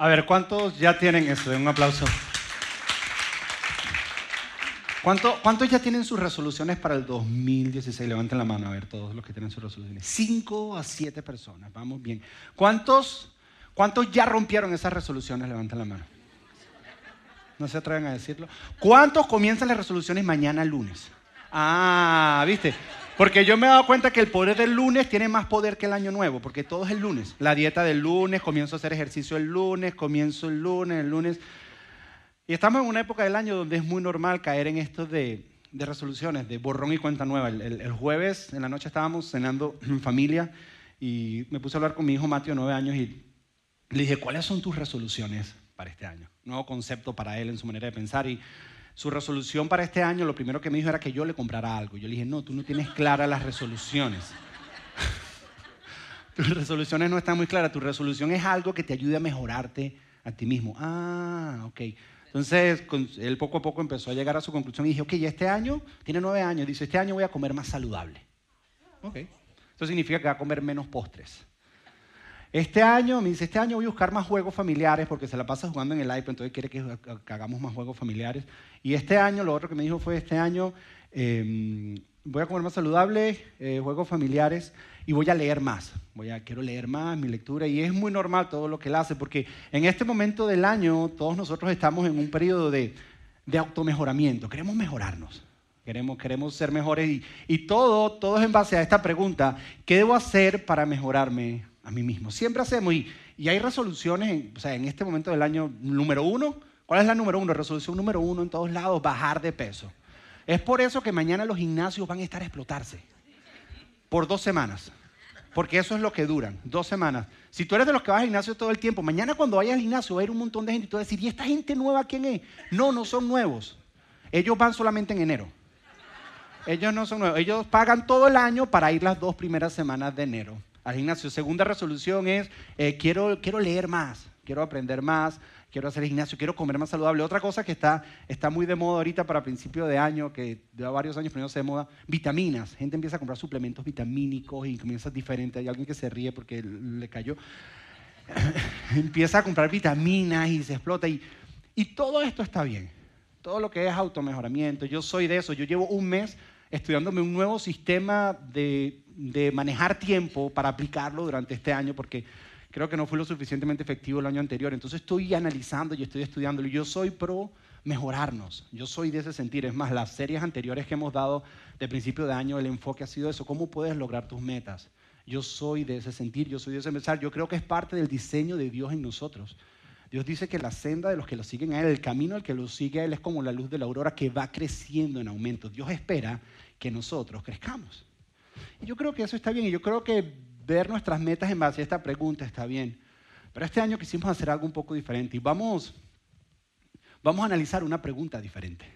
A ver, ¿cuántos ya tienen eso? Un aplauso. ¿Cuántos ya tienen sus resoluciones para el 2016? Levanten la mano, a ver, todos los que tienen sus resoluciones. Cinco a siete personas, vamos bien. ¿Cuántos, ¿Cuántos ya rompieron esas resoluciones? Levanten la mano. No se atreven a decirlo. ¿Cuántos comienzan las resoluciones mañana lunes? Ah, ¿viste? Porque yo me he dado cuenta que el poder del lunes tiene más poder que el año nuevo, porque todo es el lunes. La dieta del lunes, comienzo a hacer ejercicio el lunes, comienzo el lunes, el lunes. Y estamos en una época del año donde es muy normal caer en esto de, resoluciones, de borrón y cuenta nueva. El, jueves en la noche estábamos cenando en familia y me puse a hablar con mi hijo Mateo, nueve años, y le dije, ¿cuáles son tus resoluciones para este año? Nuevo concepto para él en su manera de pensar. Y su resolución para este año, lo primero que me dijo era que yo le comprara algo. Yo le dije, no, tú no tienes claras las resoluciones. Tus resoluciones no están muy claras. Tu resolución es algo que te ayude a mejorarte a ti mismo. Ah, ok. Entonces, él poco a poco empezó a llegar a su conclusión y dije, ok, este año, tiene nueve años, dice, este año voy a comer más saludable. Ok. Eso significa que va a comer menos postres. Este año, me dice, este año voy a buscar más juegos familiares porque se la pasa jugando en el iPad, entonces quiere que, hagamos más juegos familiares. Y este año, lo otro que me dijo fue, este año em, voy a comer más saludable, eh, juegos familiares y voy a leer más. Voy a, quiero leer más mi lectura y es muy normal todo lo que él hace porque en este momento del año todos nosotros estamos en un periodo de, de automejoramiento, queremos mejorarnos. Queremos, queremos ser mejores y, y todo, todo es en base a esta pregunta, ¿qué debo hacer para mejorarme a mí mismo? Siempre hacemos y, y hay resoluciones, o sea, en este momento del año número uno, ¿cuál es la número uno? Resolución número uno en todos lados, bajar de peso. Es por eso que mañana los gimnasios van a estar a explotarse por dos semanas. Porque eso es lo que duran, dos semanas. Si tú eres de los que vas al gimnasio todo el tiempo, mañana cuando vayas al gimnasio va a ir un montón de gente y tú vas a decir, ¿y esta gente nueva quién es? No, no son nuevos. Ellos van solamente en enero. Ellos no son nuevos. Ellos pagan todo el año para ir las dos primeras semanas de enero al gimnasio. Segunda resolución es, eh, quiero, quiero leer más, quiero aprender más, quiero hacer gimnasio, quiero comer más saludable. Otra cosa que está, está muy de moda ahorita para principio de año, que lleva varios años se de moda, vitaminas. Gente empieza a comprar suplementos vitamínicos y comienza diferente. Hay alguien que se ríe porque le cayó. empieza a comprar vitaminas y se explota. Y, y todo esto está bien. Todo lo que es automejoramiento. Yo soy de eso. Yo llevo un mes estudiándome un nuevo sistema de, de manejar tiempo para aplicarlo durante este año porque creo que no fue lo suficientemente efectivo el año anterior. Entonces estoy analizando y estoy estudiándolo. Yo soy pro mejorarnos. Yo soy de ese sentir. Es más, las series anteriores que hemos dado de principio de año, el enfoque ha sido eso. ¿Cómo puedes lograr tus metas? Yo soy de ese sentir, yo soy de ese pensar. Yo creo que es parte del diseño de Dios en nosotros. Dios dice que la senda de los que lo siguen a Él, el camino del que lo sigue a Él es como la luz de la aurora que va creciendo en aumento. Dios espera que nosotros crezcamos. Y yo creo que eso está bien y yo creo que ver nuestras metas en base a esta pregunta está bien. Pero este año quisimos hacer algo un poco diferente y vamos, vamos a analizar una pregunta diferente.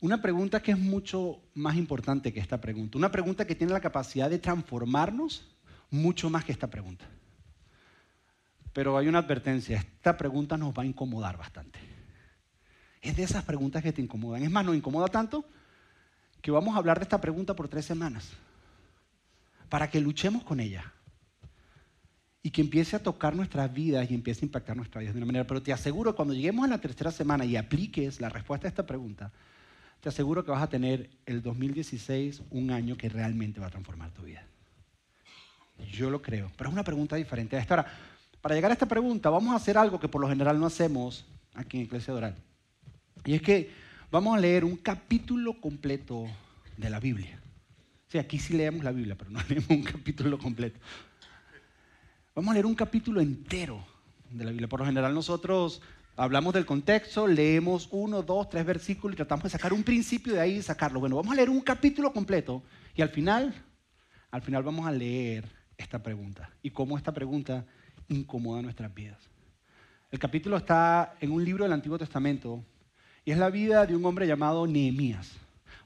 Una pregunta que es mucho más importante que esta pregunta. Una pregunta que tiene la capacidad de transformarnos mucho más que esta pregunta. Pero hay una advertencia, esta pregunta nos va a incomodar bastante. Es de esas preguntas que te incomodan. Es más, nos incomoda tanto que vamos a hablar de esta pregunta por tres semanas, para que luchemos con ella y que empiece a tocar nuestras vidas y empiece a impactar nuestras vidas de una manera. Pero te aseguro, cuando lleguemos a la tercera semana y apliques la respuesta a esta pregunta, te aseguro que vas a tener el 2016 un año que realmente va a transformar tu vida. Yo lo creo, pero es una pregunta diferente a esta. Ahora, para llegar a esta pregunta, vamos a hacer algo que por lo general no hacemos aquí en Iglesia Doral. Y es que vamos a leer un capítulo completo de la Biblia. Sí, aquí sí leemos la Biblia, pero no leemos un capítulo completo. Vamos a leer un capítulo entero de la Biblia. Por lo general nosotros hablamos del contexto, leemos uno, dos, tres versículos y tratamos de sacar un principio de ahí y sacarlo. Bueno, vamos a leer un capítulo completo y al final, al final vamos a leer esta pregunta y cómo esta pregunta incomoda nuestras vidas. El capítulo está en un libro del Antiguo Testamento y es la vida de un hombre llamado Nehemías.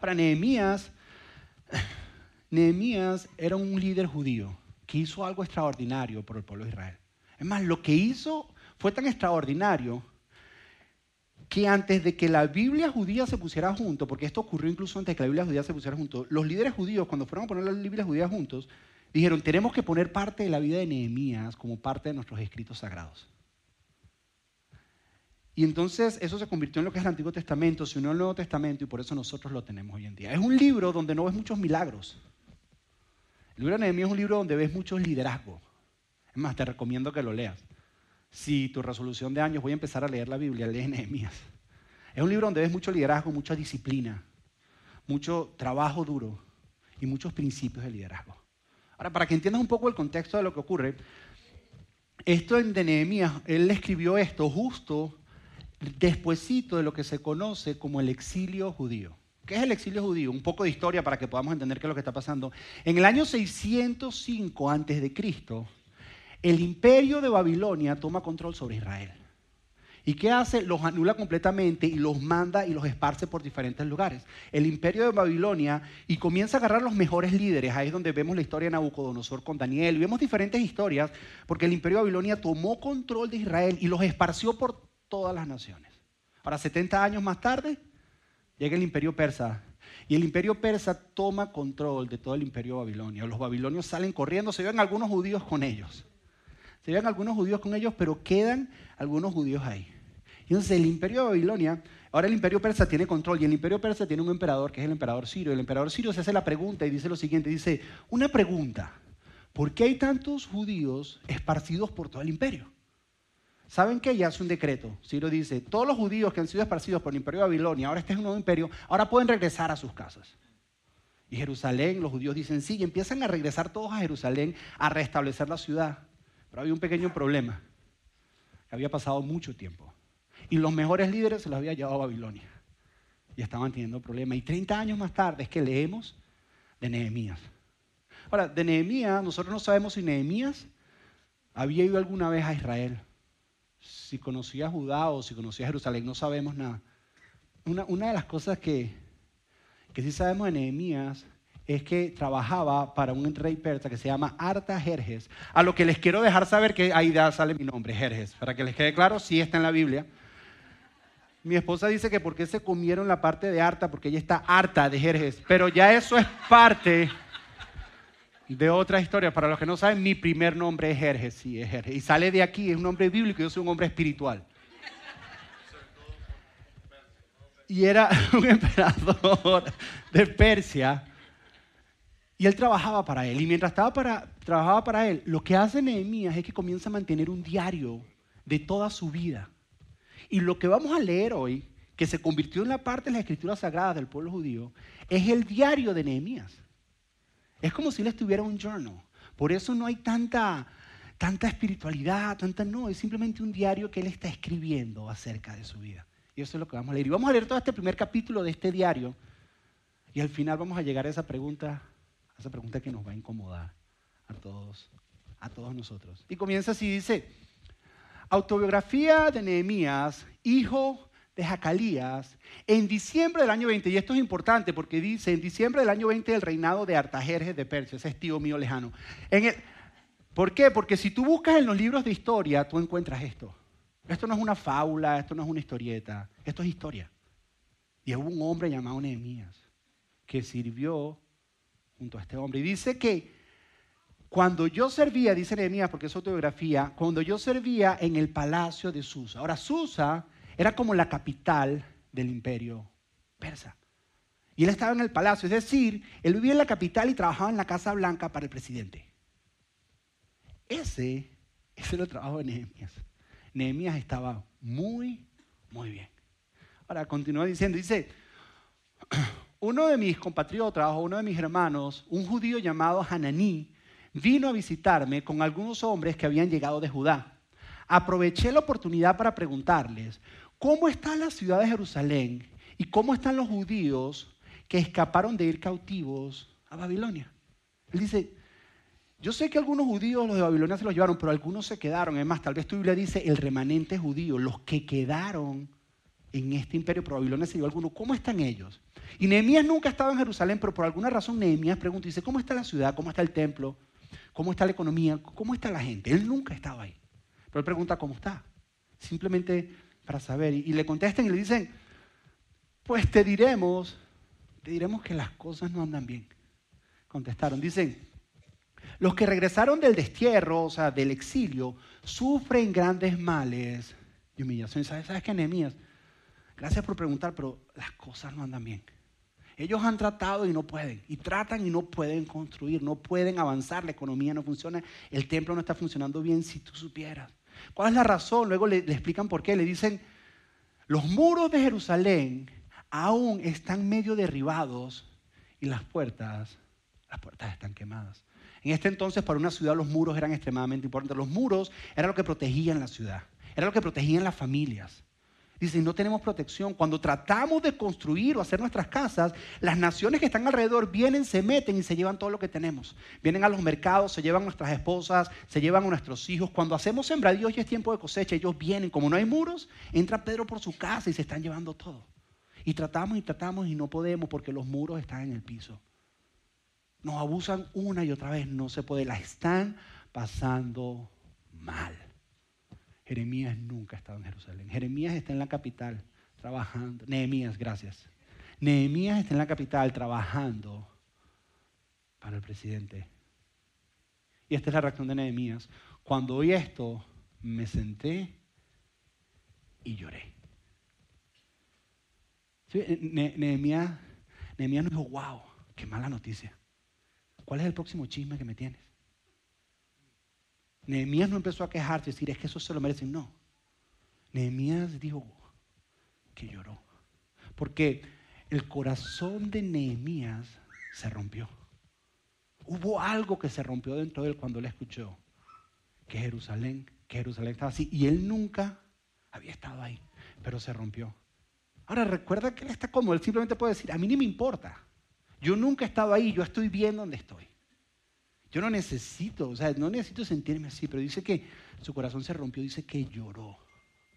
Ahora, Nehemías, Nehemías era un líder judío que hizo algo extraordinario por el pueblo de Israel. Es más, lo que hizo fue tan extraordinario que antes de que la Biblia judía se pusiera junto, porque esto ocurrió incluso antes de que la Biblia judía se pusiera junto, los líderes judíos, cuando fueron a poner la Biblia judía juntos, dijeron, tenemos que poner parte de la vida de Nehemías como parte de nuestros escritos sagrados. Y entonces eso se convirtió en lo que es el Antiguo Testamento, se unió al Nuevo Testamento y por eso nosotros lo tenemos hoy en día. Es un libro donde no ves muchos milagros. El libro de Nehemías es un libro donde ves muchos liderazgos. Es más, te recomiendo que lo leas. Si tu resolución de años voy a empezar a leer la Biblia, lee Nehemías. Es un libro donde ves mucho liderazgo, mucha disciplina, mucho trabajo duro y muchos principios de liderazgo. Ahora, para que entiendas un poco el contexto de lo que ocurre, esto en Nehemías, él escribió esto justo despuesito de lo que se conoce como el exilio judío. ¿Qué es el exilio judío? Un poco de historia para que podamos entender qué es lo que está pasando. En el año 605 a.C., el imperio de Babilonia toma control sobre Israel. ¿Y qué hace? Los anula completamente y los manda y los esparce por diferentes lugares. El imperio de Babilonia y comienza a agarrar los mejores líderes. Ahí es donde vemos la historia de Nabucodonosor con Daniel. Y vemos diferentes historias porque el imperio de Babilonia tomó control de Israel y los esparció por todas las naciones. Ahora, 70 años más tarde, llega el imperio persa. Y el imperio persa toma control de todo el imperio de Babilonia. Los babilonios salen corriendo, se ven algunos judíos con ellos. Se ven algunos judíos con ellos, pero quedan algunos judíos ahí. Y entonces el imperio de Babilonia, ahora el imperio persa tiene control y el imperio persa tiene un emperador que es el emperador sirio. El emperador sirio se hace la pregunta y dice lo siguiente, dice, una pregunta, ¿por qué hay tantos judíos esparcidos por todo el imperio? ¿Saben qué? Ya hace un decreto. Ciro dice, todos los judíos que han sido esparcidos por el imperio de Babilonia, ahora este es un nuevo imperio, ahora pueden regresar a sus casas. Y Jerusalén, los judíos dicen sí, y empiezan a regresar todos a Jerusalén a restablecer la ciudad. Pero había un pequeño problema. Había pasado mucho tiempo. Y los mejores líderes se los había llevado a Babilonia. Y estaban teniendo problemas. Y 30 años más tarde es que leemos de Nehemías. Ahora, de Nehemías, nosotros no sabemos si Nehemías había ido alguna vez a Israel si conocía a Judá o si conocía Jerusalén, no sabemos nada. Una, de las cosas que, que sí sabemos de Nehemías es que trabajaba para un rey persa que se llama Artajerjes, a lo que les quiero dejar saber que ahí sale mi nombre, Jerjes, para que les quede claro, sí está en la Biblia. Mi esposa dice que por qué se comieron la parte de Arta, porque ella está harta de Jerjes, pero ya eso es parte de otra historia. Para los que no saben, mi primer nombre es Jerjes, sí, es Jerjes. Y sale de aquí, es un nombre bíblico, yo soy un hombre espiritual. Y era un emperador de Persia. Y él trabajaba para él. Y mientras estaba para, trabajaba para él, lo que hace Nehemías es que comienza a mantener un diario de toda su vida. Y lo que vamos a leer hoy, que se convirtió en la parte de las escrituras sagradas del pueblo judío, es el diario de Nehemías. Es como si él estuviera un journal. Por eso no hay tanta, tanta espiritualidad, tanta no, es simplemente un diario que él está escribiendo acerca de su vida. Y eso es lo que vamos a leer. Y vamos a leer todo este primer capítulo de este diario. Y al final vamos a llegar a esa pregunta, a esa pregunta que nos va a incomodar a todos, a todos nosotros. Y comienza así, dice, autobiografía de Nehemías, hijo de Jacalías en diciembre del año 20, y esto es importante porque dice, en diciembre del año 20 del reinado de Artajerjes de Persia, ese es tío mío lejano. En ¿Por qué? Porque si tú buscas en los libros de historia, tú encuentras esto. Esto no es una fábula, esto no es una historieta, esto es historia. Y hubo un hombre llamado Nehemías que sirvió junto a este hombre. Y dice que cuando yo servía, dice Nehemías, porque es autobiografía, cuando yo servía en el palacio de Susa. Ahora, Susa era como la capital del imperio persa. Y él estaba en el palacio, es decir, él vivía en la capital y trabajaba en la Casa Blanca para el presidente. Ese, ese era el trabajo de Nehemías. Nehemías estaba muy, muy bien. Ahora continúa diciendo, dice, uno de mis compatriotas o uno de mis hermanos, un judío llamado Hananí, vino a visitarme con algunos hombres que habían llegado de Judá. Aproveché la oportunidad para preguntarles, ¿Cómo está la ciudad de Jerusalén y cómo están los judíos que escaparon de ir cautivos a Babilonia? Él dice, yo sé que algunos judíos, los de Babilonia, se los llevaron, pero algunos se quedaron. Es más, tal vez tu Biblia dice el remanente judío, los que quedaron en este imperio, pero Babilonia se llevó algunos. ¿Cómo están ellos? Y Nehemías nunca ha estado en Jerusalén, pero por alguna razón Nehemías pregunta, dice, ¿cómo está la ciudad? ¿Cómo está el templo? ¿Cómo está la economía? ¿Cómo está la gente? Él nunca estaba ahí. Pero él pregunta, ¿cómo está? Simplemente para saber. Y, le contestan y le dicen, pues te diremos, te diremos que las cosas no andan bien. Contestaron, dicen, los que regresaron del destierro, o sea, del exilio, sufren grandes males y humillación. ¿Sabes, ¿Sabes qué, Nehemías? Gracias por preguntar, pero las cosas no andan bien. Ellos han tratado y no pueden, y tratan y no pueden construir, no pueden avanzar, la economía no funciona, el templo no está funcionando bien si tú supieras. ¿Cuál es la razón? Luego le, explican por qué, le dicen, los muros de Jerusalén aún están medio derribados y las puertas, las puertas están quemadas. En este entonces para una ciudad los muros eran extremadamente importantes. Los muros eran lo que protegían la ciudad, era lo que protegían las familias. Dicen, no tenemos protección. Cuando tratamos de construir o hacer nuestras casas, las naciones que están alrededor vienen, se meten y se llevan todo lo que tenemos. Vienen a los mercados, se llevan nuestras esposas, se llevan a nuestros hijos. Cuando hacemos sembradíos y es tiempo de cosecha, ellos vienen. Como no hay muros, entra Pedro por su casa y se están llevando todo. Y tratamos y tratamos y no podemos porque los muros están en el piso. Nos abusan una y otra vez, no se puede. La están pasando mal. Jeremías nunca ha estado en Jerusalén. Jeremías está en la capital trabajando. Nehemías, gracias. Nehemías está en la capital trabajando para el presidente. Y esta es la reacción de Nehemías. Cuando oí esto, me senté y lloré. Nehemías, Nehemías nos dijo, wow, qué mala noticia. ¿Cuál es el próximo chisme que me tienes? Nehemías no empezó a quejarse y decir, es que eso se lo merecen. No. Nehemías dijo que lloró. Porque el corazón de Nehemías se rompió. Hubo algo que se rompió dentro de él cuando él escuchó que Jerusalén, que Jerusalén estaba así. Y él nunca había estado ahí, pero se rompió. Ahora recuerda que él está cómodo. Él simplemente puede decir, a mí ni me importa. Yo nunca he estado ahí, yo estoy bien donde estoy. Yo no necesito, o sea, no necesito sentirme así, pero dice que su corazón se rompió, dice que lloró,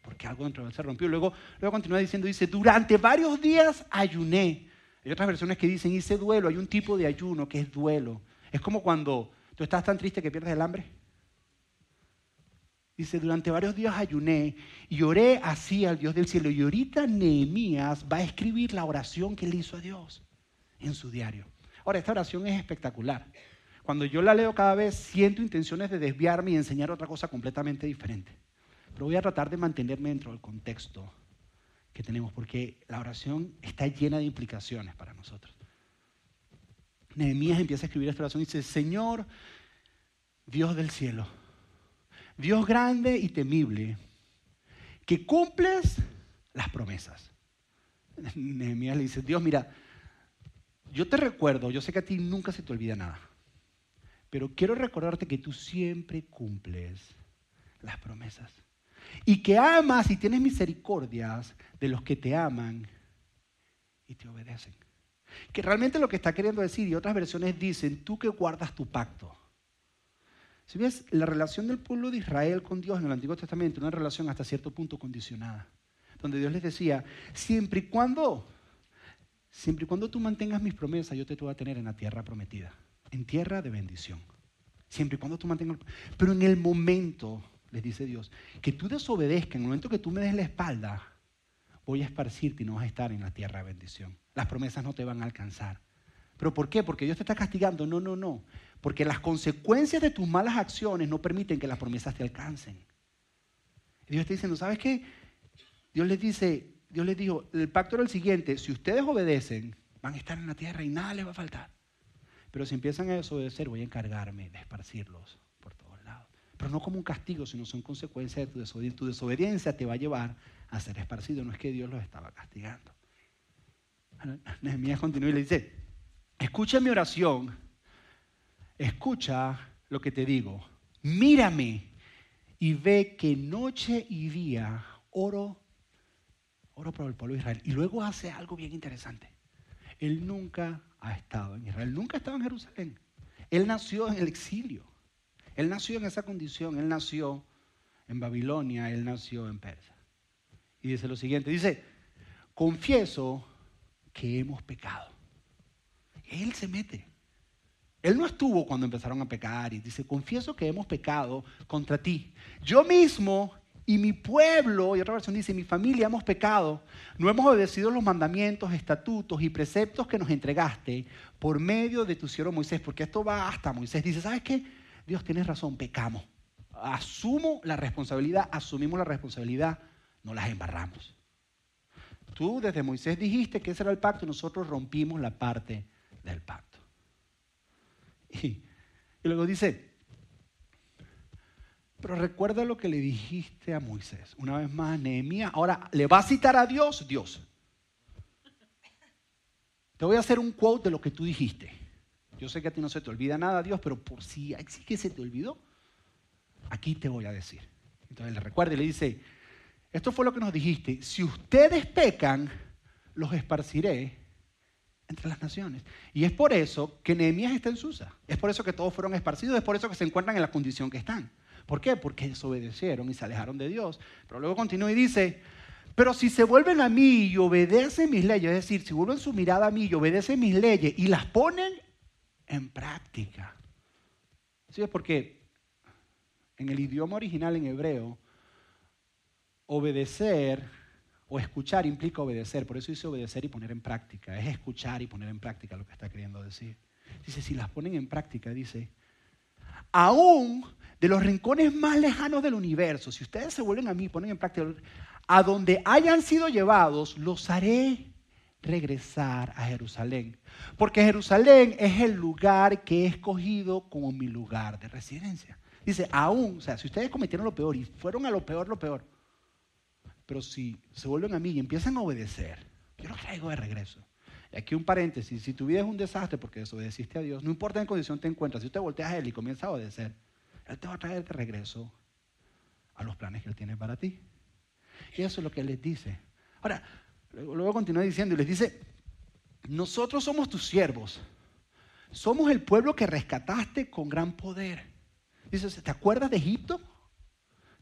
porque algo dentro de él se rompió. Luego, luego continúa diciendo, dice, durante varios días ayuné. Hay otras versiones que dicen, hice duelo, hay un tipo de ayuno que es duelo. Es como cuando tú estás tan triste que pierdes el hambre. Dice, durante varios días ayuné y oré así al Dios del cielo. Y ahorita Nehemías va a escribir la oración que él hizo a Dios en su diario. Ahora, esta oración es espectacular. Cuando yo la leo cada vez, siento intenciones de desviarme y enseñar otra cosa completamente diferente. Pero voy a tratar de mantenerme dentro del contexto que tenemos, porque la oración está llena de implicaciones para nosotros. Nehemías empieza a escribir esta oración y dice, Señor, Dios del cielo, Dios grande y temible, que cumples las promesas. Nehemías le dice, Dios, mira, yo te recuerdo, yo sé que a ti nunca se te olvida nada. Pero quiero recordarte que tú siempre cumples las promesas. Y que amas y tienes misericordias de los que te aman y te obedecen. Que realmente lo que está queriendo decir, y otras versiones dicen, tú que guardas tu pacto. Si ves, la relación del pueblo de Israel con Dios en el Antiguo Testamento, una relación hasta cierto punto condicionada, donde Dios les decía, siempre y cuando, siempre y cuando tú mantengas mis promesas, yo te voy a tener en la tierra prometida en tierra de bendición. Siempre y cuando tú mantengas... Pero en el momento, les dice Dios, que tú desobedezcas, en el momento que tú me des la espalda, voy a esparcirte y no vas a estar en la tierra de bendición. Las promesas no te van a alcanzar. ¿Pero por qué? Porque Dios te está castigando. No, no, no. Porque las consecuencias de tus malas acciones no permiten que las promesas te alcancen. Dios está diciendo, ¿sabes qué? Dios les dice, Dios les dijo, el pacto era el siguiente, si ustedes obedecen, van a estar en la tierra y nada les va a faltar. Pero si empiezan a desobedecer, voy a encargarme de esparcirlos por todos lados. Pero no como un castigo, sino son consecuencias de tu desobediencia. Tu desobediencia te va a llevar a ser esparcido. No es que Dios los estaba castigando. Nehemías continúa y le dice, escucha mi oración, escucha lo que te digo, mírame y ve que noche y día oro, oro por el pueblo de Israel. Y luego hace algo bien interesante. Él nunca ha estado en Israel, nunca ha estado en Jerusalén. Él nació en el exilio. Él nació en esa condición. Él nació en Babilonia, él nació en Persia. Y dice lo siguiente, dice, confieso que hemos pecado. Él se mete. Él no estuvo cuando empezaron a pecar y dice, confieso que hemos pecado contra ti. Yo mismo y mi pueblo, y otra versión dice, mi familia hemos pecado, no hemos obedecido los mandamientos, estatutos y preceptos que nos entregaste por medio de tu siervo Moisés, porque esto va hasta Moisés. Dice, ¿sabes qué? Dios, tienes razón, pecamos. Asumo la responsabilidad, asumimos la responsabilidad no las embarramos. Tú desde Moisés dijiste que ese era el pacto, nosotros rompimos la parte del pacto. Y, y luego dice, pero recuerda lo que le dijiste a Moisés. Una vez más, Nehemías, ahora le va a citar a Dios, Dios. Te voy a hacer un quote de lo que tú dijiste. Yo sé que a ti no se te olvida nada, Dios, pero por si sí que se te olvidó, aquí te voy a decir. Entonces le recuerda y le dice, esto fue lo que nos dijiste, si ustedes pecan, los esparciré entre las naciones. Y es por eso que Nehemías está en Susa. Es por eso que todos fueron esparcidos, es por eso que se encuentran en la condición que están. ¿Por qué? Porque desobedecieron y se alejaron de Dios. Pero luego continúa y dice, pero si se vuelven a mí y obedecen mis leyes, es decir, si vuelven su mirada a mí y obedecen mis leyes y las ponen en práctica. ¿Sí? Es porque en el idioma original en hebreo, obedecer o escuchar implica obedecer. Por eso dice obedecer y poner en práctica. Es escuchar y poner en práctica lo que está queriendo decir. Dice, si las ponen en práctica, dice, aún de los rincones más lejanos del universo, si ustedes se vuelven a mí ponen en práctica, a donde hayan sido llevados, los haré regresar a Jerusalén. Porque Jerusalén es el lugar que he escogido como mi lugar de residencia. Dice, aún, o sea, si ustedes cometieron lo peor y fueron a lo peor, lo peor, pero si se vuelven a mí y empiezan a obedecer, yo los traigo de regreso. Y aquí un paréntesis, si tu vida es un desastre porque desobedeciste a Dios, no importa en qué condición te encuentras, si usted volteas a Él y comienza a obedecer, Él te va a traer de regreso a los planes que Él tiene para ti. Y eso es lo que les dice. Ahora, luego, continúa diciendo y les dice, nosotros somos tus siervos, somos el pueblo que rescataste con gran poder. Dice, ¿te acuerdas de Egipto?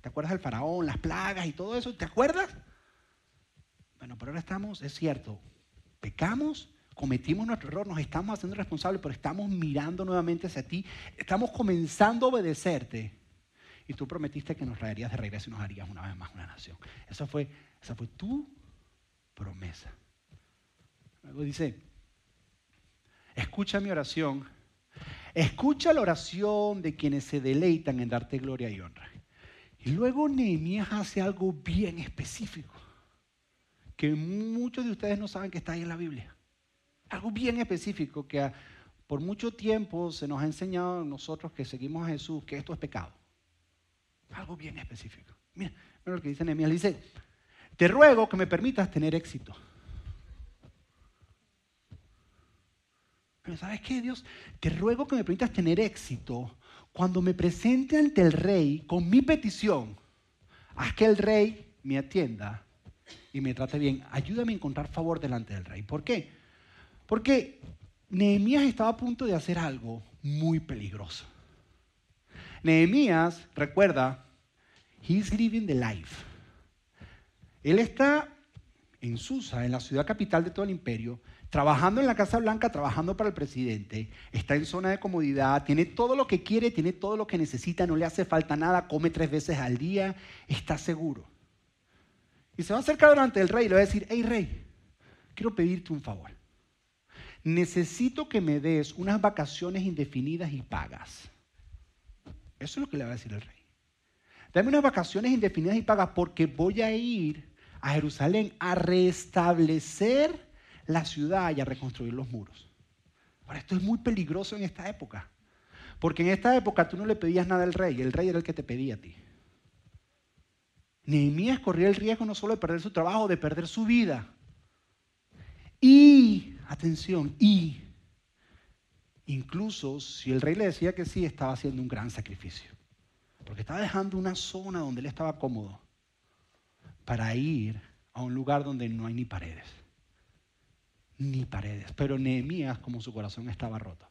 ¿Te acuerdas del faraón, las plagas y todo eso? ¿Te acuerdas? Bueno, pero ahora estamos, es cierto, pecamos, cometimos nuestro error, nos estamos haciendo responsables, pero estamos mirando nuevamente hacia ti, estamos comenzando a obedecerte y tú prometiste que nos traerías de regreso y nos harías una vez más una nación. Esa fue, esa fue tu promesa. Luego dice, escucha mi oración, escucha la oración de quienes se deleitan en darte gloria y honra. Y luego Nehemías hace algo bien específico, que muchos de ustedes no saben que está ahí en la Biblia. Algo bien específico que por mucho tiempo se nos ha enseñado a nosotros que seguimos a Jesús que esto es pecado. Algo bien específico. Mira, mira lo que dice Nehemías. Dice, te ruego que me permitas tener éxito. Pero ¿sabes qué, Dios? Te ruego que me permitas tener éxito cuando me presente ante el rey con mi petición. Haz que el rey me atienda y me trate bien. Ayúdame a encontrar favor delante del rey. ¿Por qué? Porque Nehemías estaba a punto de hacer algo muy peligroso. Nehemías, recuerda, he's living the life. Él está en Susa, en la ciudad capital de todo el imperio, trabajando en la Casa Blanca, trabajando para el presidente, está en zona de comodidad, tiene todo lo que quiere, tiene todo lo que necesita, no le hace falta nada, come tres veces al día, está seguro. Y se va a acercar delante del rey y le va a decir, hey rey, quiero pedirte un favor. Necesito que me des unas vacaciones indefinidas y pagas. Eso es lo que le va a decir el rey. Dame unas vacaciones indefinidas y pagas porque voy a ir a Jerusalén a restablecer la ciudad y a reconstruir los muros. Ahora, esto es muy peligroso en esta época. Porque en esta época tú no le pedías nada al rey, el rey era el que te pedía a ti. Nehemías corría el riesgo no solo de perder su trabajo, de perder su vida. Y, atención, y Incluso si el rey le decía que sí, estaba haciendo un gran sacrificio. Porque estaba dejando una zona donde él estaba cómodo para ir a un lugar donde no hay ni paredes. Ni paredes. Pero Nehemías, como su corazón estaba roto,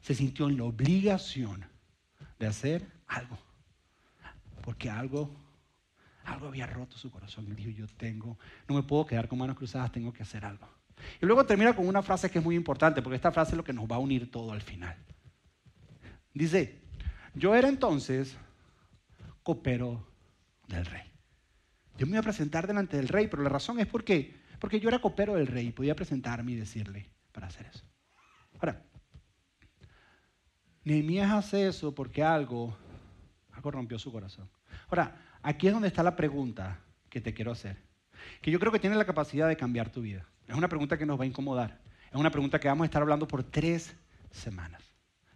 se sintió en la obligación de hacer algo. Porque algo, algo había roto su corazón. Y dijo, yo tengo, no me puedo quedar con manos cruzadas, tengo que hacer algo. Y luego termina con una frase que es muy importante, porque esta frase es lo que nos va a unir todo al final. Dice, yo era entonces copero del rey. Yo me iba a presentar delante del rey, pero la razón es porque, porque yo era copero del rey y podía presentarme y decirle para hacer eso. Ahora, Nehemías hace eso porque algo, algo rompió su corazón. Ahora, aquí es donde está la pregunta que te quiero hacer, que yo creo que tiene la capacidad de cambiar tu vida. Es una pregunta que nos va a incomodar. Es una pregunta que vamos a estar hablando por tres semanas.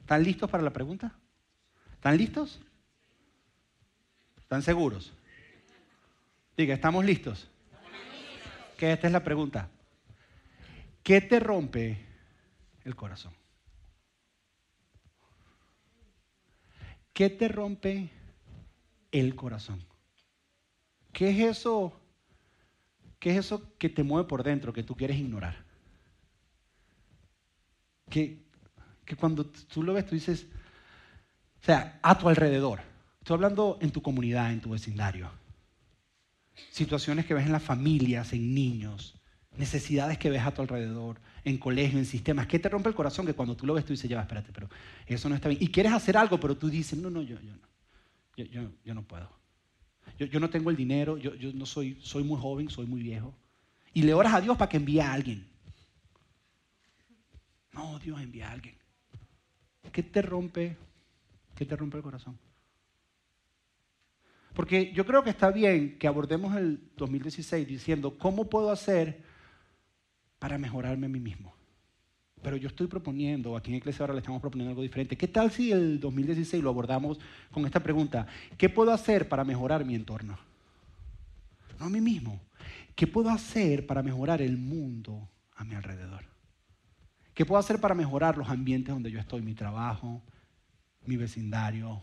¿Están listos para la pregunta? ¿Están listos? ¿Están seguros? Diga, ¿estamos listos? Que esta es la pregunta. ¿Qué te rompe el corazón? ¿Qué te rompe el corazón? ¿Qué es eso? ¿Qué es eso que te mueve por dentro, que tú quieres ignorar? Que, cuando tú lo ves, tú dices, o sea, a tu alrededor. Estoy hablando en tu comunidad, en tu vecindario. Situaciones que ves en las familias, en niños, necesidades que ves a tu alrededor, en colegio, en sistemas. ¿Qué te rompe el corazón? Que cuando tú lo ves, tú dices, ya, espérate, pero eso no está bien. Y quieres hacer algo, pero tú dices, no, no, yo, yo no. Yo, yo, yo no puedo. Yo, no tengo el dinero, yo, yo no soy, soy muy joven, soy muy viejo. Y le oras a Dios para que envíe a alguien. No, Dios envía a alguien. ¿Qué te rompe? ¿Qué te rompe el corazón? Porque yo creo que está bien que abordemos el 2016 diciendo, ¿cómo puedo hacer para mejorarme a mí mismo? Pero yo estoy proponiendo, aquí en Iglesia ahora le estamos proponiendo algo diferente. ¿Qué tal si el 2016 lo abordamos con esta pregunta? ¿Qué puedo hacer para mejorar mi entorno? No a mí mismo. ¿Qué puedo hacer para mejorar el mundo a mi alrededor? ¿Qué puedo hacer para mejorar los ambientes donde yo estoy, mi trabajo, mi vecindario,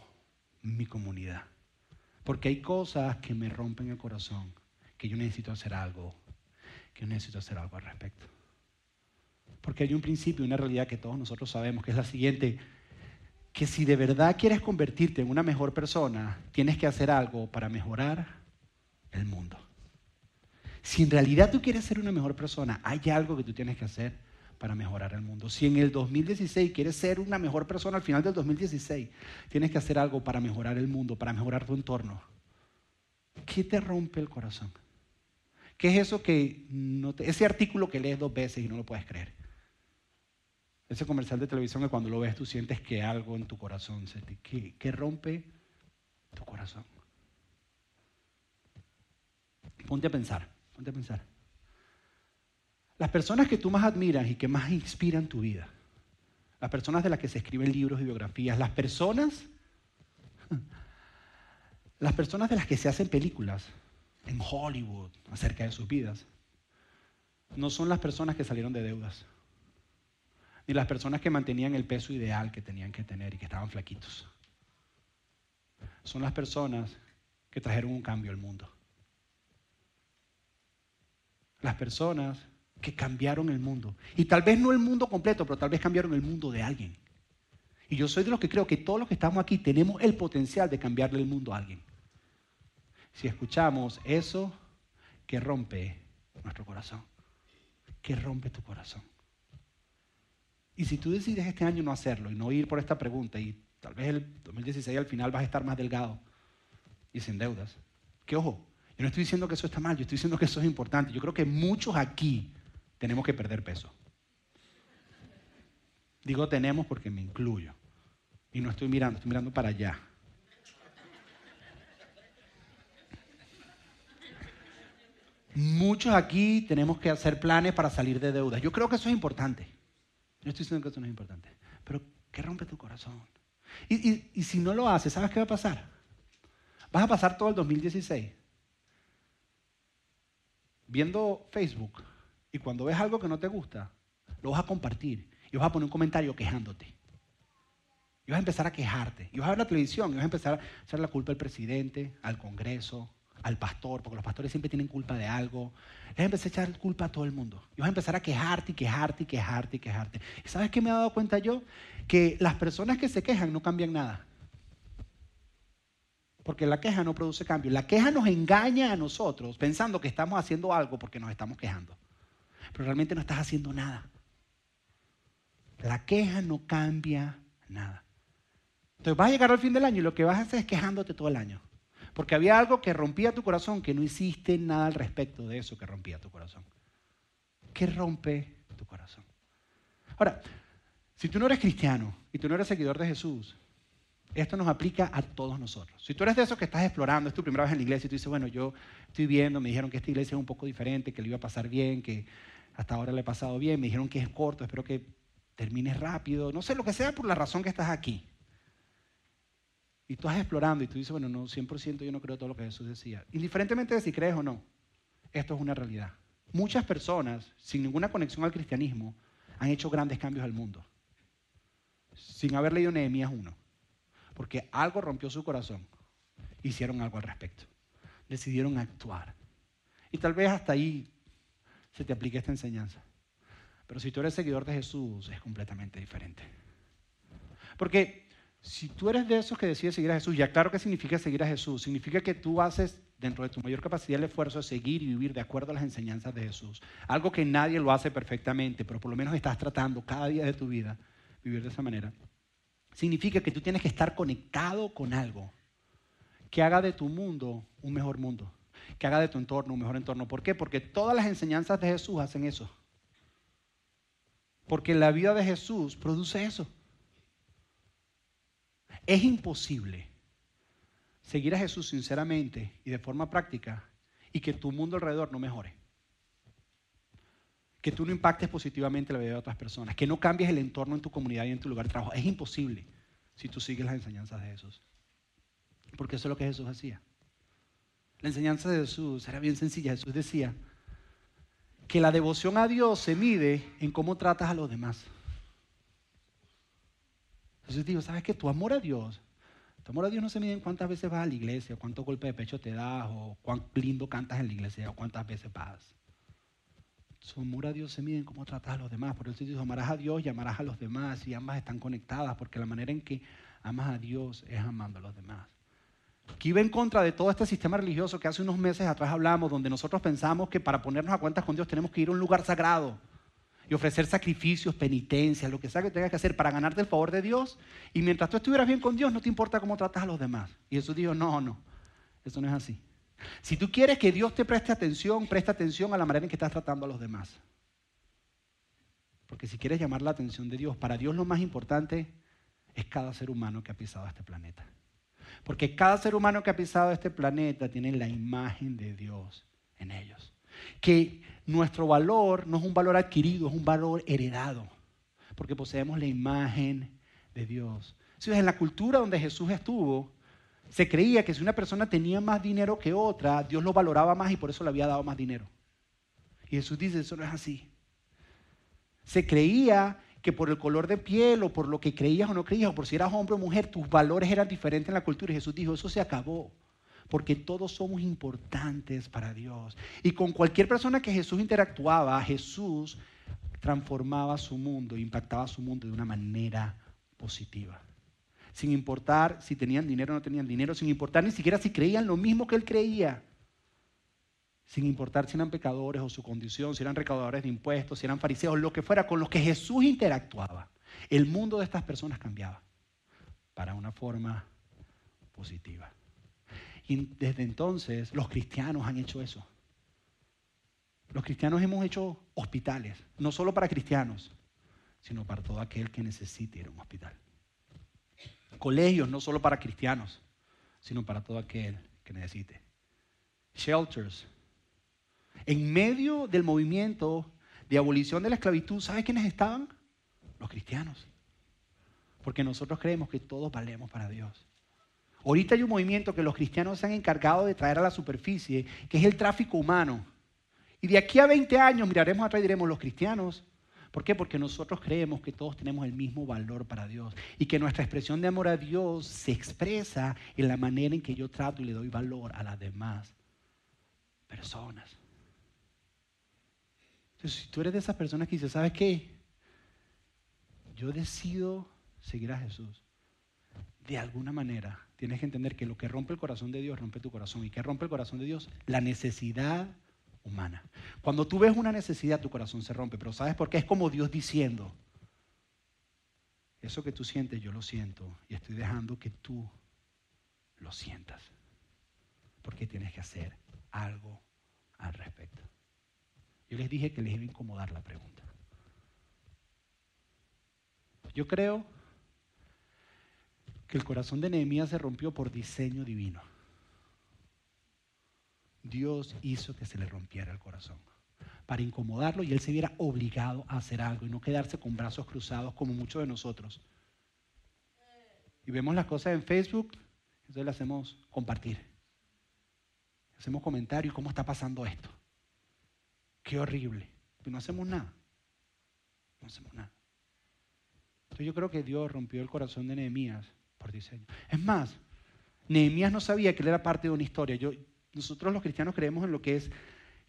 mi comunidad? Porque hay cosas que me rompen el corazón, que yo necesito hacer algo, que yo necesito hacer algo al respecto. Porque hay un principio, una realidad que todos nosotros sabemos, que es la siguiente, que si de verdad quieres convertirte en una mejor persona, tienes que hacer algo para mejorar el mundo. Si en realidad tú quieres ser una mejor persona, hay algo que tú tienes que hacer para mejorar el mundo. Si en el 2016 quieres ser una mejor persona al final del 2016, tienes que hacer algo para mejorar el mundo, para mejorar tu entorno. ¿Qué te rompe el corazón? ¿Qué es eso que ese artículo que lees dos veces y no lo puedes creer? Ese comercial de televisión que cuando lo ves tú sientes que algo en tu corazón que, que rompe tu corazón. Ponte a pensar, ponte a pensar. Las personas que tú más admiras y que más inspiran tu vida, las personas de las que se escriben libros y biografías, las personas, las personas de las que se hacen películas en Hollywood acerca de sus vidas, no son las personas que salieron de deudas, ni las personas que mantenían el peso ideal que tenían que tener y que estaban flaquitos. Son las personas que trajeron un cambio al mundo. Las personas que cambiaron el mundo. Y tal vez no el mundo completo, pero tal vez cambiaron el mundo de alguien. Y yo soy de los que creo que todos los que estamos aquí tenemos el potencial de cambiarle el mundo a alguien. Si escuchamos eso que rompe nuestro corazón, que rompe tu corazón. Y si tú decides este año no hacerlo y no ir por esta pregunta y tal vez el 2016 al final vas a estar más delgado y sin deudas, que ojo, yo no estoy diciendo que eso está mal, yo estoy diciendo que eso es importante. Yo creo que muchos aquí tenemos que perder peso. Digo tenemos porque me incluyo. Y no estoy mirando, estoy mirando para allá. Muchos aquí tenemos que hacer planes para salir de deudas. Yo creo que eso es importante. Yo estoy diciendo que eso no es importante. Pero, ¿qué rompe tu corazón? Y, y, y si no lo haces, ¿sabes qué va a pasar? Vas a pasar todo el 2016 viendo Facebook y cuando ves algo que no te gusta, lo vas a compartir y vas a poner un comentario quejándote. Y vas a empezar a quejarte. Y vas a ver la televisión y vas a empezar a echar la culpa al presidente, al Congreso, al pastor, porque los pastores siempre tienen culpa de algo. A empezar a echar culpa a todo el mundo. Y vas a empezar a quejarte y quejarte y quejarte y quejarte. ¿Y sabes qué me he dado cuenta yo? Que las personas que se quejan no cambian nada. Porque la queja no produce cambio. La queja nos engaña a nosotros pensando que estamos haciendo algo porque nos estamos quejando pero realmente no estás haciendo nada. La queja no cambia nada. Entonces vas a llegar al fin del año y lo que vas a hacer es quejándote todo el año. Porque había algo que rompía tu corazón, que no hiciste nada al respecto de eso que rompía tu corazón. ¿Qué rompe tu corazón? Ahora, si tú no eres cristiano y tú no eres seguidor de Jesús, esto nos aplica a todos nosotros. Si tú eres de esos que estás explorando, es tu primera vez en la iglesia y tú dices, bueno, yo estoy viendo, me dijeron que esta iglesia es un poco diferente, que le iba a pasar bien, que hasta ahora le he pasado bien, me dijeron que es corto, espero que termines rápido, no sé, lo que sea por la razón que estás aquí. Y tú estás explorando y tú dices, bueno, no, 100% yo no creo todo lo que Jesús decía. Indiferentemente de si crees o no, esto es una realidad. Muchas personas, sin ninguna conexión al cristianismo, han hecho grandes cambios al mundo, sin haber leído Nehemías 1 porque algo rompió su corazón. Hicieron algo al respecto. Decidieron actuar. Y tal vez hasta ahí se te aplique esta enseñanza. Pero si tú eres seguidor de Jesús, es completamente diferente. Porque si tú eres de esos que decides seguir a Jesús, ya claro que significa seguir a Jesús, significa que tú haces dentro de tu mayor capacidad el esfuerzo de seguir y vivir de acuerdo a las enseñanzas de Jesús. Algo que nadie lo hace perfectamente, pero por lo menos estás tratando cada día de tu vida vivir de esa manera significa que tú tienes que estar conectado con algo que haga de tu mundo un mejor mundo, que haga de tu entorno un mejor entorno. ¿Por qué? Porque todas las enseñanzas de Jesús hacen eso. Porque la vida de Jesús produce eso. Es imposible seguir a Jesús sinceramente y de forma práctica y que tu mundo alrededor no mejore que tú no impactes positivamente la vida de otras personas, que no cambies el entorno en tu comunidad y en tu lugar de trabajo. Es imposible si tú sigues las enseñanzas de Jesús. Porque eso es lo que Jesús hacía. La enseñanza de Jesús era bien sencilla. Jesús decía que la devoción a Dios se mide en cómo tratas a los demás. Jesús dijo, ¿sabes qué? Tu amor a Dios, tu amor a Dios no se mide en cuántas veces vas a la iglesia, o cuántos golpes de pecho te das, o cuán lindo cantas en la iglesia, o cuántas veces vas. Su amor a Dios se mide en cómo tratas a los demás. Por eso dice, amarás a Dios y amarás a los demás. Y ambas están conectadas porque la manera en que amas a Dios es amando a los demás. Que iba en contra de todo este sistema religioso que hace unos meses atrás hablamos, donde nosotros pensamos que para ponernos a cuentas con Dios tenemos que ir a un lugar sagrado y ofrecer sacrificios, penitencias, lo que sea que tengas que hacer para ganarte el favor de Dios. Y mientras tú estuvieras bien con Dios, no te importa cómo tratas a los demás. Y Jesús dijo, no, no, eso no es así. Si tú quieres que Dios te preste atención, presta atención a la manera en que estás tratando a los demás. Porque si quieres llamar la atención de Dios, para Dios lo más importante es cada ser humano que ha pisado este planeta. Porque cada ser humano que ha pisado este planeta tiene la imagen de Dios en ellos. Que nuestro valor no es un valor adquirido, es un valor heredado. Porque poseemos la imagen de Dios. En la cultura donde Jesús estuvo, se creía que si una persona tenía más dinero que otra, Dios lo valoraba más y por eso le había dado más dinero. Y Jesús dice, eso no es así. Se creía que por el color de piel o por lo que creías o no creías, o por si eras hombre o mujer, tus valores eran diferentes en la cultura. Y Jesús dijo, eso se acabó, porque todos somos importantes para Dios. Y con cualquier persona que Jesús interactuaba, Jesús transformaba su mundo, impactaba su mundo de una manera positiva sin importar si tenían dinero o no tenían dinero, sin importar ni siquiera si creían lo mismo que él creía, sin importar si eran pecadores o su condición, si eran recaudadores de impuestos, si eran fariseos, lo que fuera, con los que Jesús interactuaba. El mundo de estas personas cambiaba para una forma positiva. Y desde entonces los cristianos han hecho eso. Los cristianos hemos hecho hospitales, no solo para cristianos, sino para todo aquel que necesite un hospital colegios no solo para cristianos, sino para todo aquel que necesite. Shelters. En medio del movimiento de abolición de la esclavitud, ¿sabe quiénes estaban? Los cristianos. Porque nosotros creemos que todos valemos para Dios. Ahorita hay un movimiento que los cristianos se han encargado de traer a la superficie, que es el tráfico humano. Y de aquí a 20 años miraremos atrás y diremos, los cristianos ¿Por qué? Porque nosotros creemos que todos tenemos el mismo valor para Dios y que nuestra expresión de amor a Dios se expresa en la manera en que yo trato y le doy valor a las demás personas. Entonces, si tú eres de esas personas que dices, ¿sabes qué? Yo decido seguir a Jesús. De alguna manera, tienes que entender que lo que rompe el corazón de Dios rompe tu corazón. ¿Y qué rompe el corazón de Dios? La necesidad humana. Cuando tú ves una necesidad, tu corazón se rompe, pero ¿sabes por qué? Es como Dios diciendo, eso que tú sientes, yo lo siento y estoy dejando que tú lo sientas, porque tienes que hacer algo al respecto. Yo les dije que les iba a incomodar la pregunta. Yo creo que el corazón de Nehemías se rompió por diseño divino. Dios hizo que se le rompiera el corazón para incomodarlo y él se viera obligado a hacer algo y no quedarse con brazos cruzados como muchos de nosotros. Y vemos las cosas en Facebook, entonces le hacemos compartir. Hacemos comentarios, ¿cómo está pasando esto? Qué horrible. Pero no hacemos nada. No hacemos nada. Entonces yo creo que Dios rompió el corazón de Nehemías por diseño. Es más, Nehemías no sabía que él era parte de una historia. Nosotros los cristianos creemos en lo que es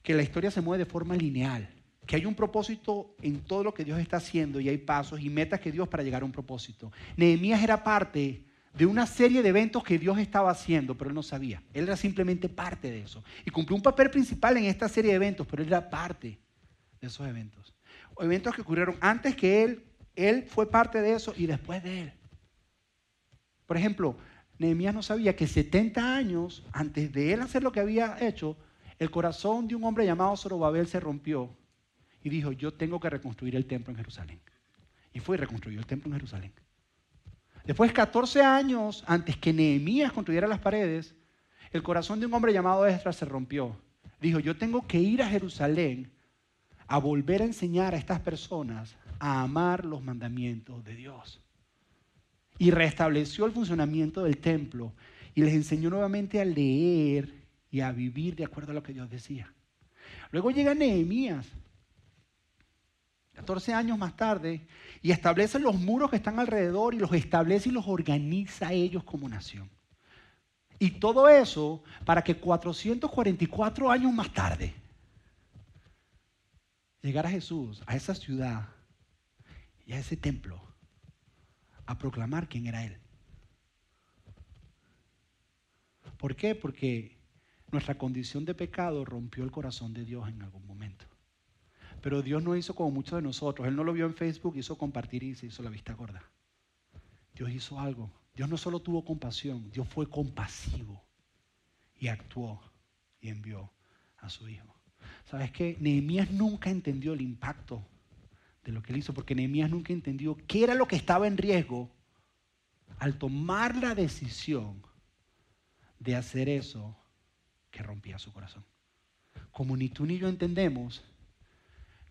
que la historia se mueve de forma lineal, que hay un propósito en todo lo que Dios está haciendo y hay pasos y metas que Dios para llegar a un propósito. Nehemías era parte de una serie de eventos que Dios estaba haciendo, pero él no sabía. Él era simplemente parte de eso. Y cumplió un papel principal en esta serie de eventos, pero él era parte de esos eventos. O eventos que ocurrieron antes que él, él fue parte de eso y después de él. Por ejemplo, Nehemías no sabía que 70 años antes de él hacer lo que había hecho, el corazón de un hombre llamado Zorobabel se rompió y dijo, yo tengo que reconstruir el templo en Jerusalén. Y fue y reconstruyó el templo en Jerusalén. Después, 14 años antes que Nehemías construyera las paredes, el corazón de un hombre llamado Esdras se rompió. Dijo, yo tengo que ir a Jerusalén a volver a enseñar a estas personas a amar los mandamientos de Dios. Y restableció el funcionamiento del templo y les enseñó nuevamente a leer y a vivir de acuerdo a lo que Dios decía. Luego llega Nehemías, 14 años más tarde, y establece los muros que están alrededor y los establece y los organiza a ellos como nación. Y todo eso para que 444 años más tarde llegara Jesús a esa ciudad y a ese templo a proclamar quién era Él. ¿Por qué? Porque nuestra condición de pecado rompió el corazón de Dios en algún momento. Pero Dios no hizo como muchos de nosotros. Él no lo vio en Facebook, hizo compartir y se hizo la vista gorda. Dios hizo algo. Dios no solo tuvo compasión, Dios fue compasivo y actuó y envió a su hijo. ¿Sabes qué? Nehemías nunca entendió el impacto de lo que él hizo, porque Nehemías nunca entendió qué era lo que estaba en riesgo al tomar la decisión de hacer eso que rompía su corazón. Como ni tú ni yo entendemos,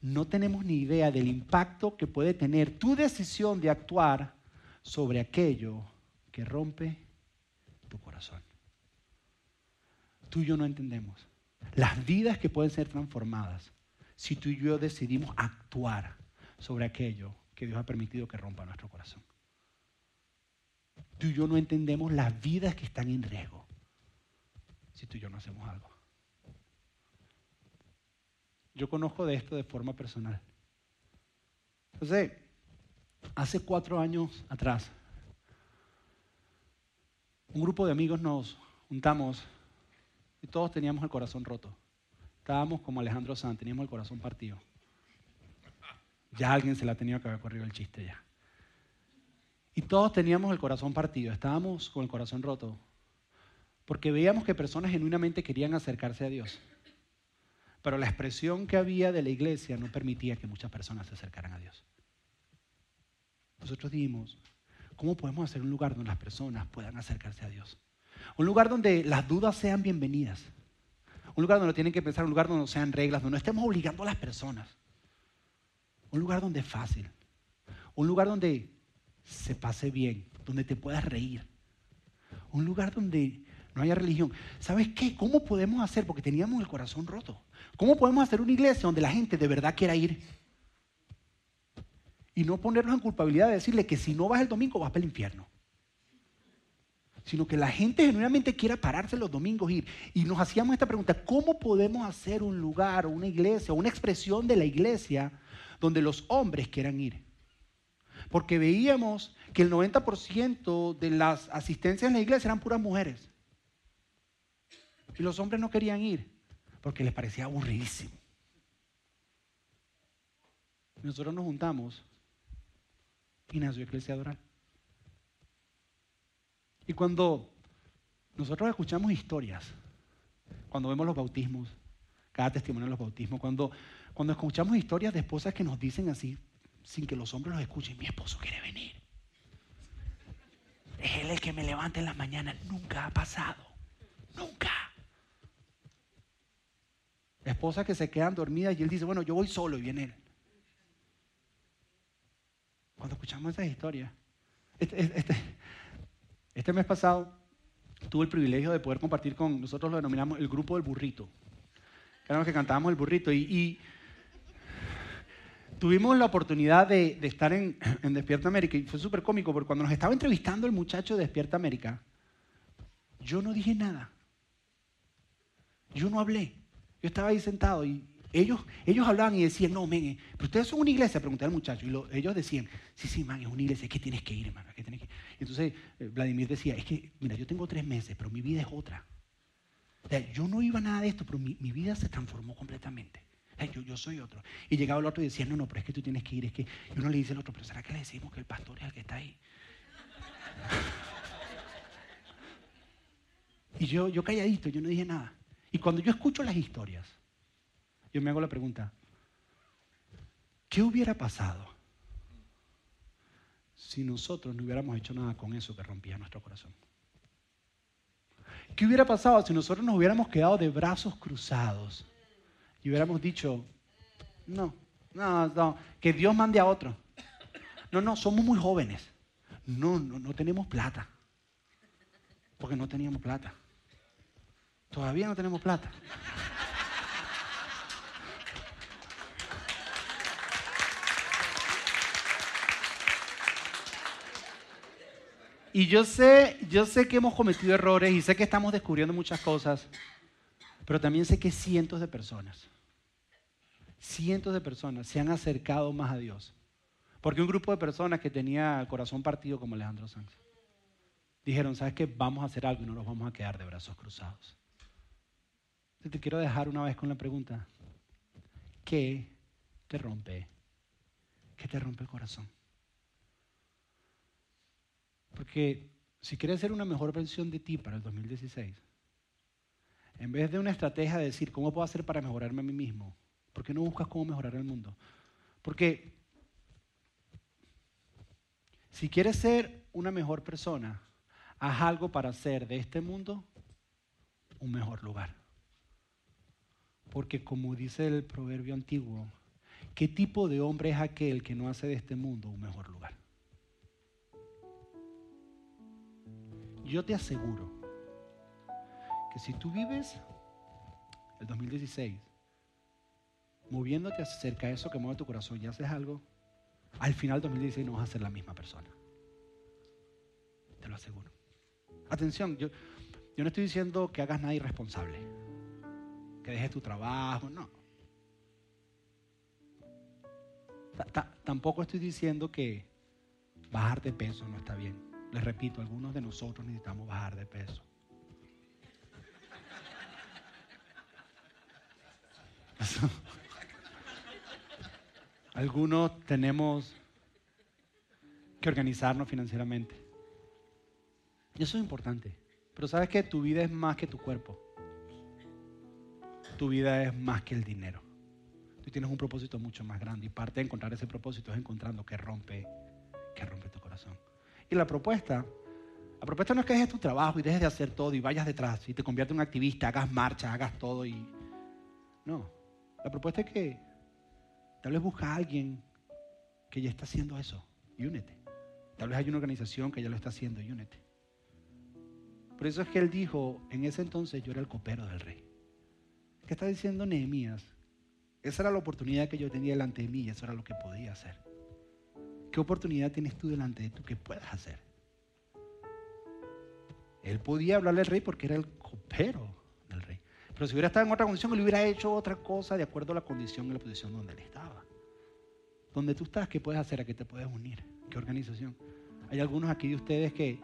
no tenemos ni idea del impacto que puede tener tu decisión de actuar sobre aquello que rompe tu corazón. Tú y yo no entendemos las vidas que pueden ser transformadas si tú y yo decidimos actuar sobre aquello que Dios ha permitido que rompa nuestro corazón. Tú y yo no entendemos las vidas que están en riesgo si tú y yo no hacemos algo. Yo conozco de esto de forma personal. Entonces, hace cuatro años atrás, un grupo de amigos nos juntamos y todos teníamos el corazón roto. Estábamos como Alejandro Sanz, teníamos el corazón partido. Ya alguien se la tenía que haber corrido el chiste ya. Y todos teníamos el corazón partido, estábamos con el corazón roto. Porque veíamos que personas genuinamente querían acercarse a Dios. Pero la expresión que había de la iglesia no permitía que muchas personas se acercaran a Dios. Nosotros dijimos, ¿cómo podemos hacer un lugar donde las personas puedan acercarse a Dios? Un lugar donde las dudas sean bienvenidas. Un lugar donde tienen que pensar, un lugar donde no sean reglas, donde no estemos obligando a las personas. Un lugar donde es fácil. Un lugar donde se pase bien, donde te puedas reír. Un lugar donde no haya religión. ¿Sabes qué? ¿Cómo podemos hacer? Porque teníamos el corazón roto. ¿Cómo podemos hacer una iglesia donde la gente de verdad quiera ir? Y no ponernos en culpabilidad de decirle que si no vas el domingo vas para el infierno. Sino que la gente genuinamente quiera pararse los domingos ir. Y nos hacíamos esta pregunta, ¿cómo podemos hacer un lugar o una iglesia o una expresión de la iglesia donde los hombres quieran ir? Porque veíamos que el 90% de las asistencias en la iglesia eran puras mujeres. Y los hombres no querían ir porque les parecía aburridísimo. Nosotros nos juntamos y nació Iglesia Adoral. Y cuando nosotros escuchamos historias, cuando vemos los bautismos, cada testimonio de los bautismos, cuando, cuando escuchamos historias de esposas que nos dicen así, sin que los hombres los escuchen, mi esposo quiere venir. Es Él el que me levanta en las mañanas. Nunca ha pasado. Nunca. Esposas que se quedan dormidas y él dice, bueno, yo voy solo y viene él. Cuando escuchamos esas historias, este, este, este, mes pasado tuve el privilegio de poder compartir con, nosotros lo denominamos el grupo del burrito, los que cantábamos el burrito, y, tuvimos la oportunidad de, estar en, Despierta América, y fue súper cómico, porque cuando nos estaba entrevistando el muchacho de Despierta América, yo no dije nada, yo no hablé, yo estaba ahí sentado y ellos, ellos hablaban y decían, no, men, eh, pero ustedes son una iglesia, pregunté al muchacho. Y ellos decían, sí, sí, man, es una iglesia, es que tienes que ir, hermano. tienes entonces eh, Vladimir decía, es que, mira, yo tengo tres meses, pero mi vida es otra. yo no iba a nada de esto, pero mi, vida se transformó completamente. Yo, yo, soy otro. Y llegaba el otro y decía, no, no, pero es que tú tienes que ir. Es que y uno le dice al otro, pero ¿será que le decimos que el pastor es el que está ahí? y yo, yo calladito, yo no dije nada. Y cuando yo escucho las historias, yo me hago la pregunta, ¿qué hubiera pasado si nosotros no hubiéramos hecho nada con eso que rompía nuestro corazón? ¿Qué hubiera pasado si nosotros nos hubiéramos quedado de brazos cruzados y hubiéramos dicho, no, no, no, que Dios mande a otro? No, no, somos muy jóvenes. No, no, no tenemos plata. Porque no teníamos plata. Todavía no tenemos plata. Y yo sé, yo sé que hemos cometido errores y sé que estamos descubriendo muchas cosas, pero también sé que cientos de personas, cientos de personas se han acercado más a Dios. Porque un grupo de personas que tenía corazón partido como Alejandro Sánchez, dijeron, ¿sabes qué? Vamos a hacer algo y no nos vamos a quedar de brazos cruzados. te quiero dejar una vez con la pregunta, ¿qué te rompe? ¿Qué te rompe el corazón? Porque si quieres ser una mejor versión de ti para el 2016, en vez de una estrategia de decir, ¿cómo puedo hacer para mejorarme a mí mismo? ¿Por qué no buscas cómo mejorar el mundo? Porque si quieres ser una mejor persona, haz algo para hacer de este mundo un mejor lugar. Porque como dice el proverbio antiguo, ¿qué tipo de hombre es aquel que no hace de este mundo un mejor lugar? yo te aseguro si tú vives el 2016 moviéndote acerca de eso que mueve tu corazón y haces algo, al final del 2016 no vas a ser la misma persona. Te lo aseguro. Atención, yo no estoy diciendo que hagas nada irresponsable, que dejes tu trabajo, no. tampoco estoy diciendo que bajar de peso no está bien. Les repito, algunos de nosotros necesitamos bajar de peso. Algunos tenemos que organizarnos financieramente. Y eso es importante. Pero sabes que tu vida es más que tu cuerpo. Tu vida es más que el dinero. Tú tienes un propósito mucho más grande. Y parte de encontrar ese propósito es encontrando que rompe, que rompe tu corazón. Y la propuesta, la propuesta no es que dejes tu trabajo y dejes de hacer todo y vayas detrás y te conviertas en un activista, hagas marcha, hagas todo y... No, la propuesta es que tal vez busca a alguien que ya está haciendo eso y únete. Tal vez hay una organización que ya lo está haciendo y únete. Por eso es que él dijo, en ese entonces yo era el copero del rey. ¿Qué está diciendo Nehemías? Esa era la oportunidad que yo tenía delante de mí eso era lo que podía hacer. ¿Qué oportunidad tienes tú delante de tú que puedas hacer? Él podía hablarle al rey porque era el copero. Pero si hubiera estado en otra condición, él hubiera hecho otra cosa de acuerdo a la condición y la posición donde él estaba. Donde tú estás, ¿qué puedes hacer? ¿A qué te puedes unir? ¿Qué organización? Hay algunos aquí de ustedes que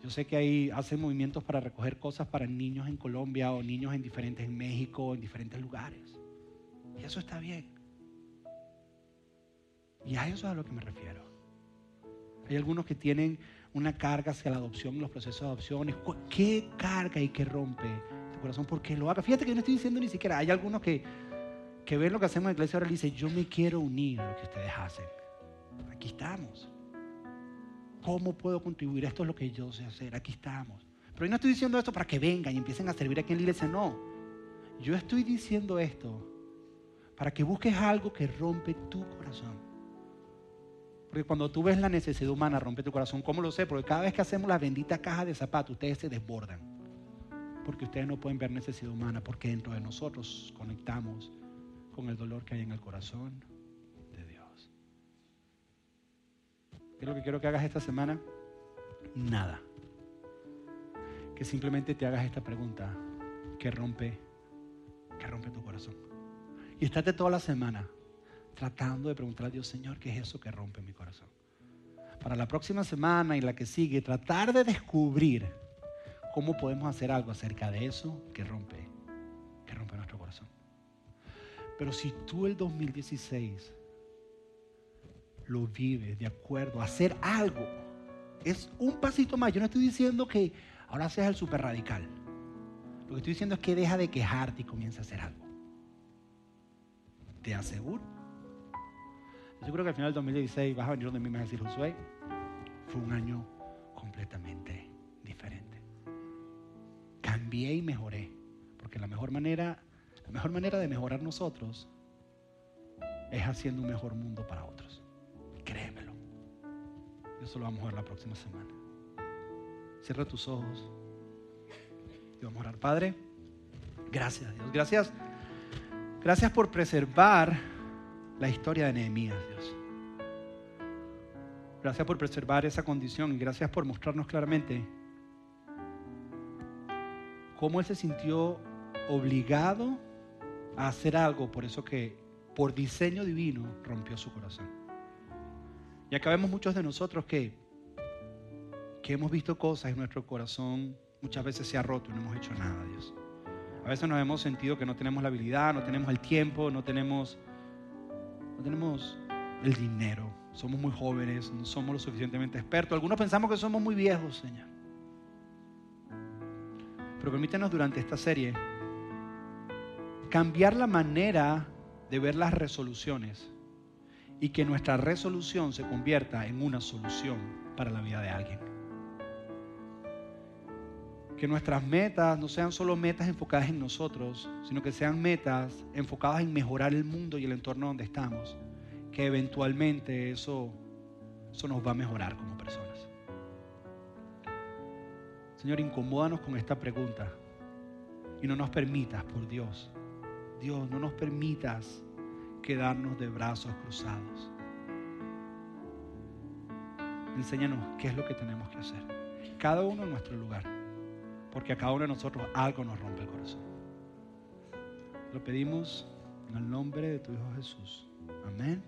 yo sé que ahí hacen movimientos para recoger cosas para niños en Colombia o niños en diferentes, en México, en diferentes lugares. Y eso está bien. Y a eso es a lo que me refiero. Hay algunos que tienen una carga hacia la adopción, los procesos de adopción. ¿Qué carga y qué rompe corazón? Porque lo haga. Fíjate que yo no estoy diciendo ni siquiera. Hay algunos que, que ven lo que hacemos en la iglesia ahora y dicen, yo me quiero unir a lo que ustedes hacen. Aquí estamos. ¿Cómo puedo contribuir? Esto es lo que yo sé hacer. Aquí estamos. Pero yo no estoy diciendo esto para que vengan y empiecen a servir aquí en la iglesia. No. Yo estoy diciendo esto para que busques algo que rompe tu corazón. Porque cuando tú ves la necesidad humana, rompe tu corazón. ¿Cómo lo sé? Porque cada vez que hacemos la bendita caja de zapatos, ustedes se desbordan. Porque ustedes no pueden ver necesidad humana, porque dentro de nosotros conectamos con el dolor que hay en el corazón de Dios. ¿Qué es lo que quiero que hagas esta semana? Nada. Que simplemente te hagas esta pregunta que rompe, que rompe tu corazón. Y estate toda la semana tratando de preguntar a Dios, Señor, ¿qué es eso que rompe mi corazón? Para la próxima semana y la que sigue, tratar de descubrir cómo podemos hacer algo acerca de eso que rompe, que rompe nuestro corazón. Pero si tú el 2016 lo vives de acuerdo a hacer algo, es un pasito más. Yo no estoy diciendo que ahora seas el super radical. Lo que estoy diciendo es que deja de quejarte y comienza a hacer algo. Te aseguro. Yo creo que al final del 2016 vas a venir donde mí me vas a decir, Josué, fue un año completamente diferente. Cambié y mejoré. Porque la mejor manera la mejor manera de mejorar nosotros es haciendo un mejor mundo para otros. Créemelo. Eso lo vamos a ver la próxima semana. Cierra tus ojos y vamos a orar. Padre, gracias Dios. Gracias. Gracias por preservar la historia de Nehemías, Dios. Gracias por preservar esa condición y gracias por mostrarnos claramente cómo él se sintió obligado a hacer algo, por eso que por diseño divino rompió su corazón. Y acá vemos muchos de nosotros que, que hemos visto cosas y nuestro corazón muchas veces se ha roto y no hemos hecho nada, Dios. A veces nos hemos sentido que no tenemos la habilidad, no tenemos el tiempo, no tenemos, no tenemos el dinero. Somos muy jóvenes, no somos lo suficientemente expertos. Algunos pensamos que somos muy viejos, Señor. Pero permítenos durante esta serie cambiar la manera de ver las resoluciones y que nuestra resolución se convierta en una solución para la vida de alguien. Que nuestras metas no sean solo metas enfocadas en nosotros, sino que sean metas enfocadas en mejorar el mundo y el entorno donde estamos. Que eventualmente eso, eso nos va a mejorar Señor, incomódanos con esta pregunta y no nos permitas, por Dios, Dios, no nos permitas quedarnos de brazos cruzados. Enséñanos qué es lo que tenemos que hacer. Cada uno en nuestro lugar. Porque a cada uno de nosotros algo nos rompe el corazón. Lo pedimos en el nombre de tu Hijo Jesús. Amén.